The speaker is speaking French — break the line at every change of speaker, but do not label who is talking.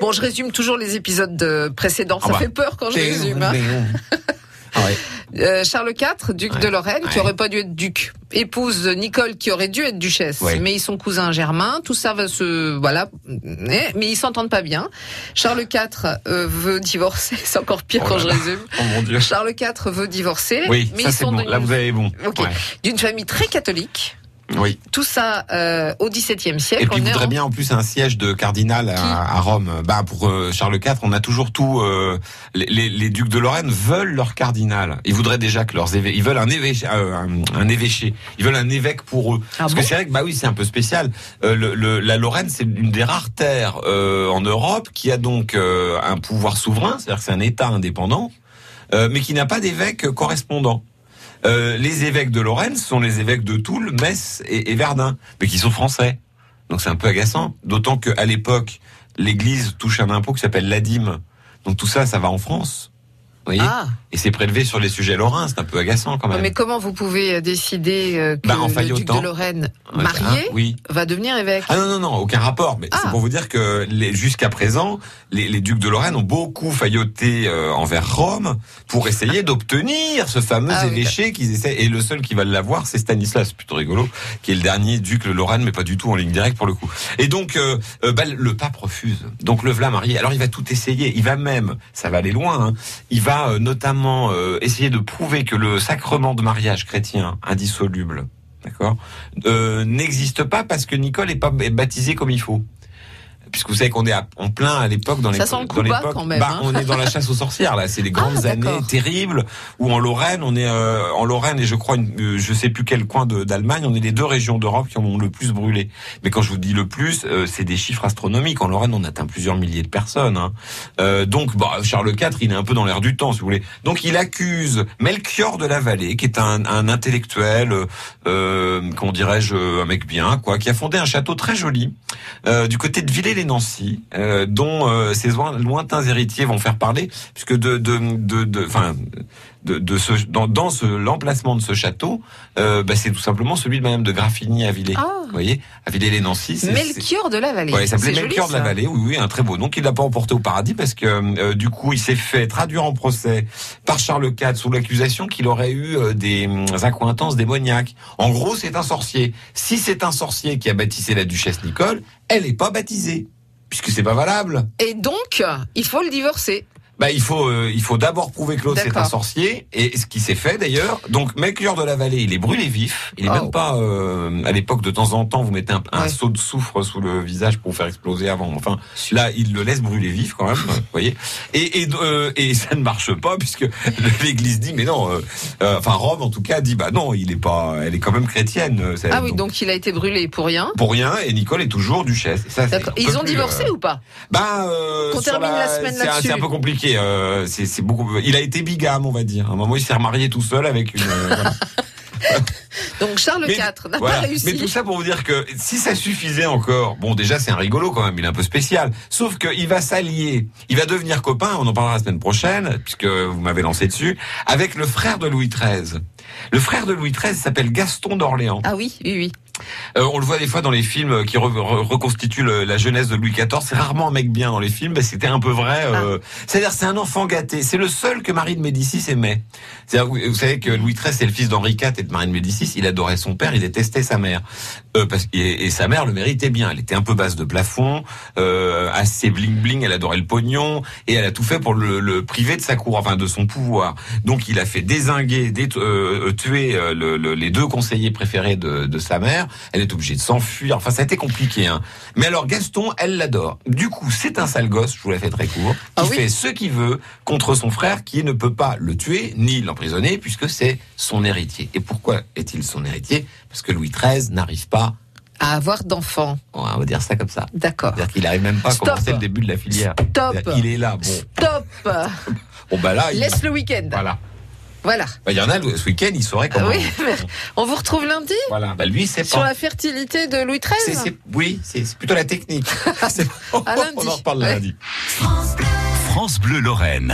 Bon, je résume toujours les épisodes de précédents. Ça
Ah bah.
fait peur quand je résume. hein.
Ah ouais.
Euh, Charles IV, duc
Ouais.
de Lorraine, qui aurait pas dû être duc, épouse Nicole, qui aurait dû être duchesse, mais ils sont cousins germains. Tout ça va se, voilà, mais, ils s'entendent pas bien. Charles IV euh, veut divorcer. C'est encore pire
Oh
quand je résume.
Oh mon dieu.
Charles IV veut divorcer,
Oui,
mais
ça
ils sont
bon. Là vous avez bon.
D'une famille très catholique.
Oui.
Tout ça euh, au XVIIe siècle.
Et puis
On
voudrait
en-
bien en plus un siège de cardinal à, à Rome. Bah pour euh, Charles IV, on a toujours tout. euh, les, les- les ducs de Lorraine veulent leur cardinal. Ils voudraient déjà que leurs évêques, ils veulent un évêché, euh, un, un évêché. Ils veulent un évêque pour eux.
Ah
Parce
bon
que c'est vrai que bah oui, c'est un peu spécial. Euh, le, le- la Lorraine, c'est une des rares terres euh, en Europe qui a donc euh, un pouvoir souverain, c'est-à-dire que c'est un État indépendant, euh, mais qui n'a pas d'évêque correspondant. Euh, les évêques de Lorraine sont les évêques de Toul, Metz et, Verdun, mais qui sont français. Donc c'est un peu agaçant. D'autant qu'à l'époque, l'Église touche un impôt qui s'appelle l'ADIM. Donc tout ça, ça va en France. Voyez
Ah,
Et c'est prélevé sur les sujets lorrains. C'est un peu agaçant quand même.
mais comment vous pouvez euh, décider euh, que
Bah, en
le duc de Lorraine
Ouais,
marié
hein, Oui.
va devenir évêque?
Ah non, non, non, aucun rapport. Mais
Ah.
c'est pour vous dire que jusqu'à présent, les, les ducs de Lorraine ont beaucoup failloté euh, envers Rome pour essayer d'obtenir ce fameux
Ah oui,
évêché qu'ils essaient. Et le seul qui va l'avoir, c'est Stanislas, plutôt rigolo, qui est le dernier duc de Lorraine, mais pas du tout en ligne directe pour le coup. Et donc, euh, bah, le pape refuse. Donc le v'là marié. Alors il va tout essayer. Il va même, ça va aller loin, hein, il va euh, notamment euh, essayer de prouver que le sacrement de mariage chrétien indissoluble, euh, n'existe pas parce que Nicole est pas baptisée comme il faut. Puisque vous savez qu'on est à- en plein à l'époque dans les dans l'époque,
quand même,
bah,
hein.
on est dans la chasse aux sorcières là, c'est les grandes
Ah,
années
d'accord.
terribles où en Lorraine, on est euh, en Lorraine et je crois une, euh, je sais plus quel coin d'Allemagne, on est les deux régions d'Europe qui en ont le plus brûlé. Mais quand je vous dis le plus, euh, c'est des chiffres astronomiques. En Lorraine, on atteint plusieurs milliers de personnes. hein. Euh, donc bah, Charles IV, il est un peu dans l'air du temps, si vous voulez. Donc il accuse Melchior de la Vallée, qui est un, un intellectuel, euh, euh, comment dirais-je, un mec bien, quoi, qui a fondé un château très joli euh, du côté de Villers-les-Nancy, euh, dont euh, ses loin- lointains héritiers vont faire parler, puisque de, de, de, de, de, de ce, dans, dans ce, l'emplacement de ce château, euh, bah, c'est tout simplement celui de Madame de Graffigny à Villers.
Ah.
Vous voyez, à Villers-les-Nancy.
Melchior de la Vallée.
Ouais, il s'appelait Melchior
joli,
de la. Vallée, oui, oui, un très beau. Donc il l'a pas emporté au paradis parce que euh, du coup il s'est fait traduire en procès par Charles IV sous l'accusation qu'il aurait eu euh, des hum, accointances démoniaques. En gros, c'est un sorcier. Si c'est un sorcier qui a baptisé la duchesse Nicole, elle est pas baptisée puisque c'est pas valable.
Et donc, il faut le divorcer.
Bah, il faut, euh, il faut d'abord prouver que l'autre c'est un sorcier, et ce qui s'est fait d'ailleurs. Donc, Melchior de la Vallée, il est brûlé vif. Il est
Oh.
même pas euh, à l'époque de temps en temps, vous mettez un, un
Ouais.
seau de soufre sous le visage pour vous faire exploser avant. Enfin, là, il le laisse brûler vif quand même, vous voyez. Et et, euh, et ça ne marche pas puisque l'Église dit mais non. euh, euh, enfin, Rome en tout cas dit bah non, il est pas, elle est quand même chrétienne. euh,
Ah oui, donc il a été brûlé pour rien.
pour rien, et Nicole est toujours duchesse. Ça, on
Ils ont divorcé ou pas?
Bah, euh, sur
termine la semaine
c'est un-
là-dessus.
C'est un peu compliqué. Euh, c'est c'est beaucoup. Il a été bigame, on va dire. À un moment, il s'est remarié tout seul avec une. euh, voilà.
Donc Charles
Mais-
IV n'a
Voilà.
pas réussi.
Mais tout ça pour vous dire que si ça suffisait encore, bon, déjà c'est un rigolo quand même. Il est un peu spécial. Sauf qu'il va s'allier. Il va devenir copain. On en parlera la semaine prochaine, puisque vous m'avez lancé dessus, avec le frère de Louis XIII. Le frère de Louis XIII s'appelle Gaston d'Orléans.
Ah oui, oui, oui.
Euh, on le voit des fois dans les films qui re- re- reconstituent le- la jeunesse de Louis XIV. C'est rarement un mec bien dans les films, mais c'était un peu vrai. euh, C'est-à-dire, c'est un enfant gâté. C'est le seul que Marie de Médicis aimait. Vous, vous savez que Louis XIII c'est le fils d'Henri IV et de Marie de Médicis. Il adorait son père, il détestait sa mère. Euh, parce, et, et sa mère le méritait bien. Elle était un peu basse de plafond, euh, assez bling bling. Elle adorait le pognon et elle a tout fait pour le, le priver de sa cour, enfin de son pouvoir. Donc, il a fait désinguer, dé- euh, tuer euh, le- le- les deux conseillers préférés de, de sa mère. Elle est obligée de s'enfuir. Enfin, ça a été compliqué. Hein. Mais alors, Gaston, elle l'adore. Du coup, c'est un sale gosse, je vous la fais très court, qui
Ah oui
fait ce qu'il veut contre son frère qui ne peut pas le tuer ni l'emprisonner puisque c'est son héritier. Et pourquoi est-il son héritier? Parce que Louis XIII n'arrive pas,
À avoir d'enfants.
on va dire ça comme ça.
D'accord.
C'est-à-dire qu'il n'arrive même pas à
Stop.
commencer le début de la filière.
Top.
Il est là, bon.
Top.
Bon, bah là, il...
Laisse le week-end.
Voilà.
Voilà.
Bah, il y en a, ce week-end, il saurait comment...
Oui. On vous retrouve lundi
Voilà. Bah, lui, c'est
sur
pas...
la fertilité de Louis XIII.
oui, c'est plutôt la technique. C'est-
À lundi.
On en reparle
Ouais.
lundi.
France Bleu Lorraine.